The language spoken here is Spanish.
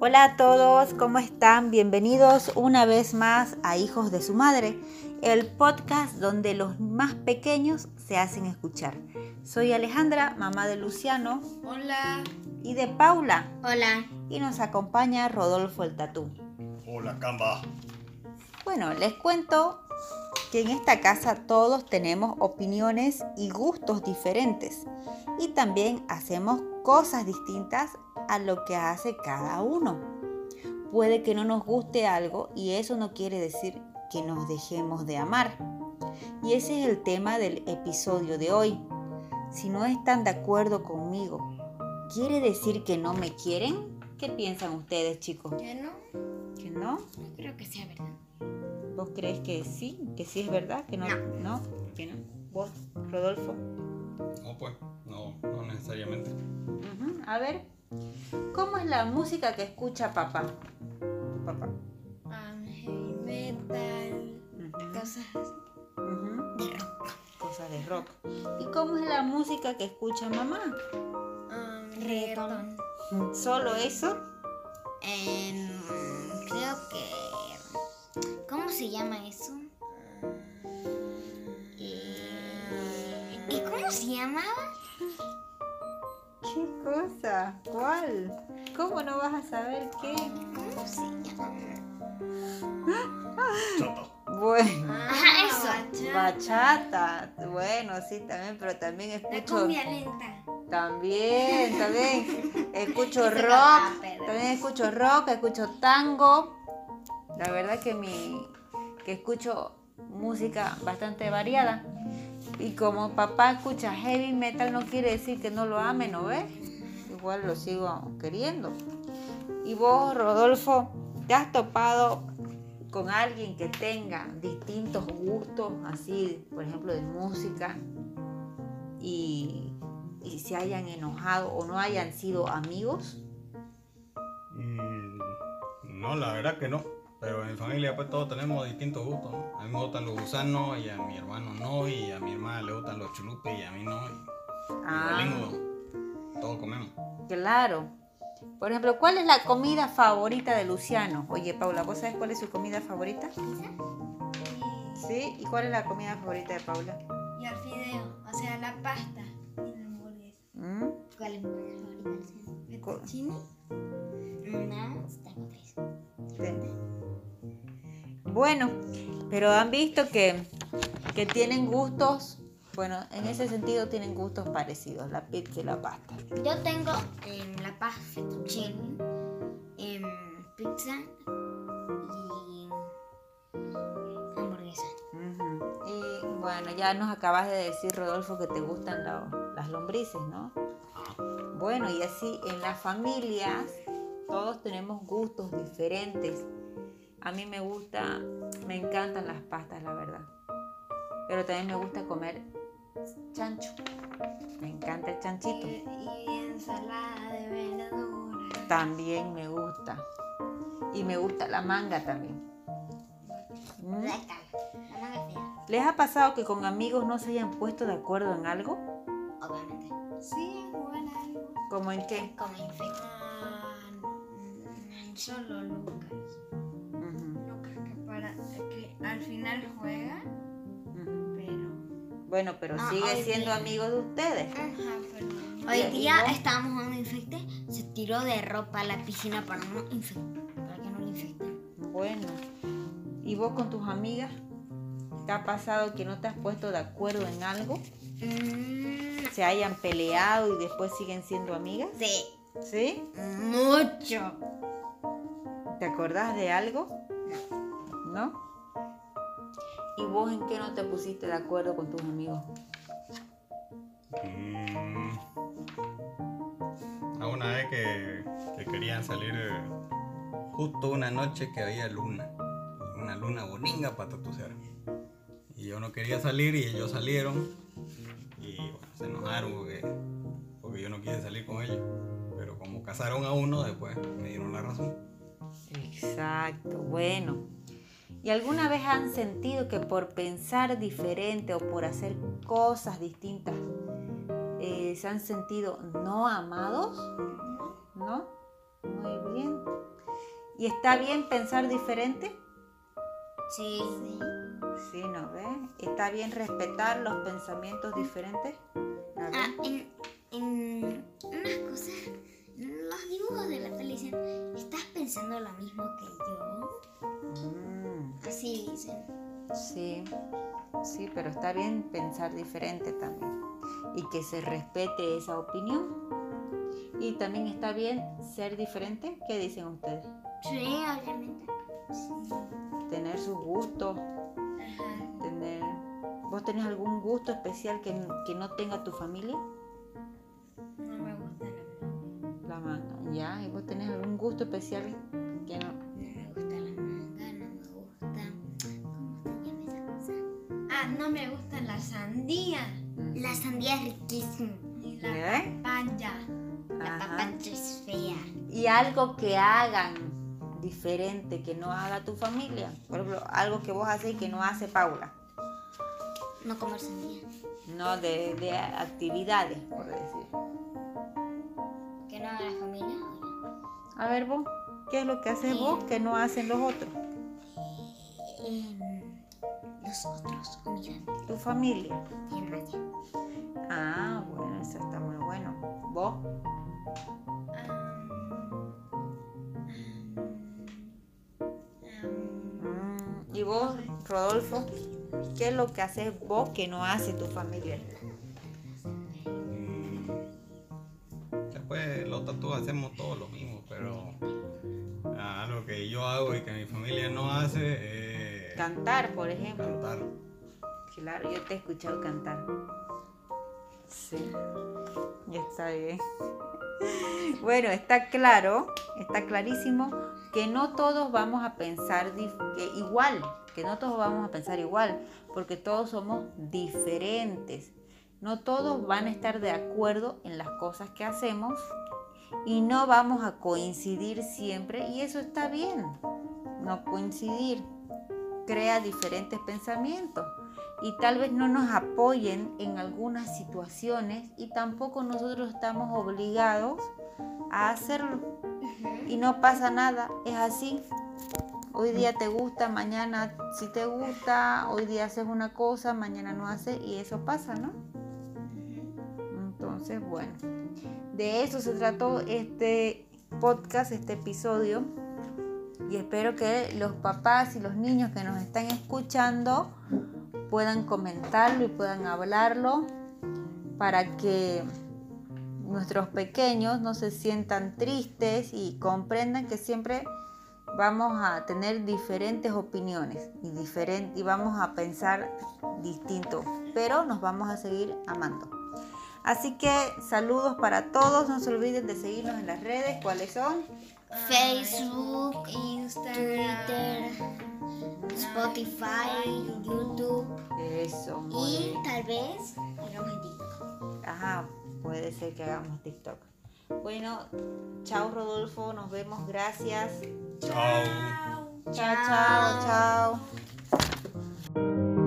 Hola a todos, ¿cómo están? Bienvenidos una vez más a Hijos de su Madre, el podcast donde los más pequeños se hacen escuchar. Soy Alejandra, mamá de Luciano. Hola. Y de Paula. Hola. Y nos acompaña Rodolfo el Tatú. Hola, Camba. Bueno, les cuento que en esta casa todos tenemos opiniones y gustos diferentes y también hacemos cosas distintas a lo que hace cada uno. Puede que no nos guste algo y eso no quiere decir que nos dejemos de amar. Y ese es el tema del episodio de hoy. Si no están de acuerdo conmigo, ¿quiere decir que no me quieren? ¿Qué piensan ustedes, chicos? ¿Que no? ¿Que no? No creo que sea verdad. ¿Vos crees que sí? ¿Que sí es verdad? ¿Que no? ¿No? ¿Que no? ¿Vos, Rodolfo? No, pues, no, no necesariamente. Ujú, A ver, ¿cómo es la música que escucha papá? Tu papá. Um, heavy metal, cosas De rock. Cosas de rock. ¿Y cómo es la música que escucha mamá? Um, Reggaetón. ¿Solo eso? Em, creo que. ¿Cómo se llama eso? ¿Cuál? ¿Cómo no vas a saber qué? ¿Cómo se llama? Bueno, Ajá, eso. bachata. Bueno, sí, también, pero también La escucho... cumbia lenta. También, también. Escucho rock, también escucho rock, escucho tango. La verdad que mi que escucho música bastante variada. Y como papá escucha heavy metal no quiere decir que no lo ame, ¿no ves? Igual lo sigo queriendo. Y vos, Rodolfo, ¿te has topado con alguien que tenga distintos gustos, así, por ejemplo, de música? y, y se hayan enojado o no hayan sido amigos? Mm, no, la verdad que no. Pero en mi familia pues todos tenemos distintos gustos. ¿no? A mí me gustan los gusanos y a mi hermano no. Y a mi hermana le gustan los chulupes y a mí no. Y, Ah, y todos comemos. claro. Por ejemplo, ¿cuál es la comida favorita de Luciano? Oye, Paula, ¿vos sabés cuál es su comida favorita? ¿Sí? ¿Y cuál es la comida favorita de Paula? Y el fideo, o sea, la pasta y la hamburguesa. ¿Mm? ¿Cuál es mi favorita? Una, tengo tres. Sí. Bueno, pero han visto que, que tienen gustos, bueno, en ese sentido tienen gustos parecidos, la pizza y la pasta. Yo tengo en La Paz fettuccine, em, pizza y hamburguesa. Ujú. Y bueno, ya nos acabas de decir, Rodolfo, que te gustan lo- las lombrices, ¿no? Bueno, y así en las familias todos tenemos gustos diferentes. A mí me gusta, me encantan las pastas, la verdad. Pero también me gusta comer chancho. Me encanta el chanchito. Y, y ensalada de verduras. También me gusta. Y me gusta la manga también. ¿Mm? La cara, la manga fea, ¿Les ha pasado que con amigos no se hayan puesto de acuerdo en algo? obviamente. Sí, jugar algo. ¿Como en qué? Como infecta. Ah, mm, solo Lucas. Ujú, Lucas que, para, que al final juega. Bueno, pero Ah, sigue siendo día. amigo de ustedes. Ajá, pero... Hoy ¿Y día estábamos jugando infecte, se tiró de ropa a la piscina para no infectar, para que no le infecten. Bueno. ¿Y vos con tus amigas? ¿Te ha pasado que no te has puesto de acuerdo en algo? Mm, ¿Se hayan peleado y después siguen siendo amigas? sí, ¿Sí? mucho. ¿Te acordás de algo? ¿No? ¿Y vos en qué no te pusiste de acuerdo con tus amigos? Mm, a una vez que, que querían salir eh, justo una noche que había luna. Una luna boninga para tatucear. Y yo no quería salir y ellos salieron. Y bueno, se enojaron porque, porque yo no quise salir con ellos. Pero como casaron a uno, después me dieron la razón. Exacto, bueno. ¿Y alguna vez han sentido que por pensar diferente o por hacer cosas distintas eh, se han sentido no amados? ¿No? Muy bien. ¿Y está bien pensar diferente? Sí. Sí, ¿no ves? ¿Está bien respetar los pensamientos diferentes? Ah, en, en unas cosas, en los dibujos de la tele dicen, ¿estás pensando lo mismo que yo? Mm, Así dicen. sí, sí, pero está bien pensar diferente también. Y que se respete esa opinión. Y también está bien ser diferente. ¿Qué dicen ustedes? Sí, obviamente. Tener sus gustos, Ajá. tener... ¿Vos tenés algún gusto especial que, que no tenga tu familia? No me gusta la La manga, ya. ¿Y vos tenés algún gusto especial que no? No me gusta la sandía. La sandía es riquísima. Y la ¿Eh? papaya. La Ajá. papa es fea. y algo que hagan diferente que no haga tu familia. Por ejemplo, algo que vos haces y que no hace Paula. No comer sandía. No de, de actividades, por decir. Que no haga la familia. A ver vos, ¿qué es lo que haces vos que no hacen los otros? Familia. En radio. Ah, bueno, eso está muy bueno. ¿Vos? Mm, ¿Y vos, Rodolfo? ¿Qué es lo que haces vos que no hace tu familia? Después los tatuajes hacemos todos lo mismo, pero ah, algo que yo hago y que mi familia no hace es Cantar, por ejemplo. cantar. Claro, yo te he escuchado cantar. Sí, ya está bien. Bueno, está claro, está clarísimo que no todos vamos a pensar que igual, que no todos vamos a pensar igual, porque todos somos diferentes. No todos van a estar de acuerdo en las cosas que hacemos y no vamos a coincidir siempre y eso está bien. No coincidir crea diferentes pensamientos y tal vez no nos apoyen en algunas situaciones y tampoco nosotros estamos obligados a hacerlo. Y no pasa nada, es así. Hoy día te gusta, mañana si te gusta, hoy día haces una cosa, mañana no haces y eso pasa, ¿no? Entonces, bueno, de eso se trató este podcast, este episodio. Y espero que los papás y los niños que nos están escuchando puedan comentarlo y puedan hablarlo para que nuestros pequeños no se sientan tristes y comprendan que siempre vamos a tener diferentes opiniones y, diferen- y vamos a pensar distinto, pero nos vamos a seguir amando. Así que saludos para todos, no se olviden de seguirnos en las redes, ¿cuáles son? Facebook, Instagram. Twitter, Spotify, YouTube Eso, muy y bien. tal vez hagamos TikTok. Ajá, puede ser que hagamos TikTok. Bueno, chao Rodolfo, nos vemos, gracias. Chao. Chao, chao, chao.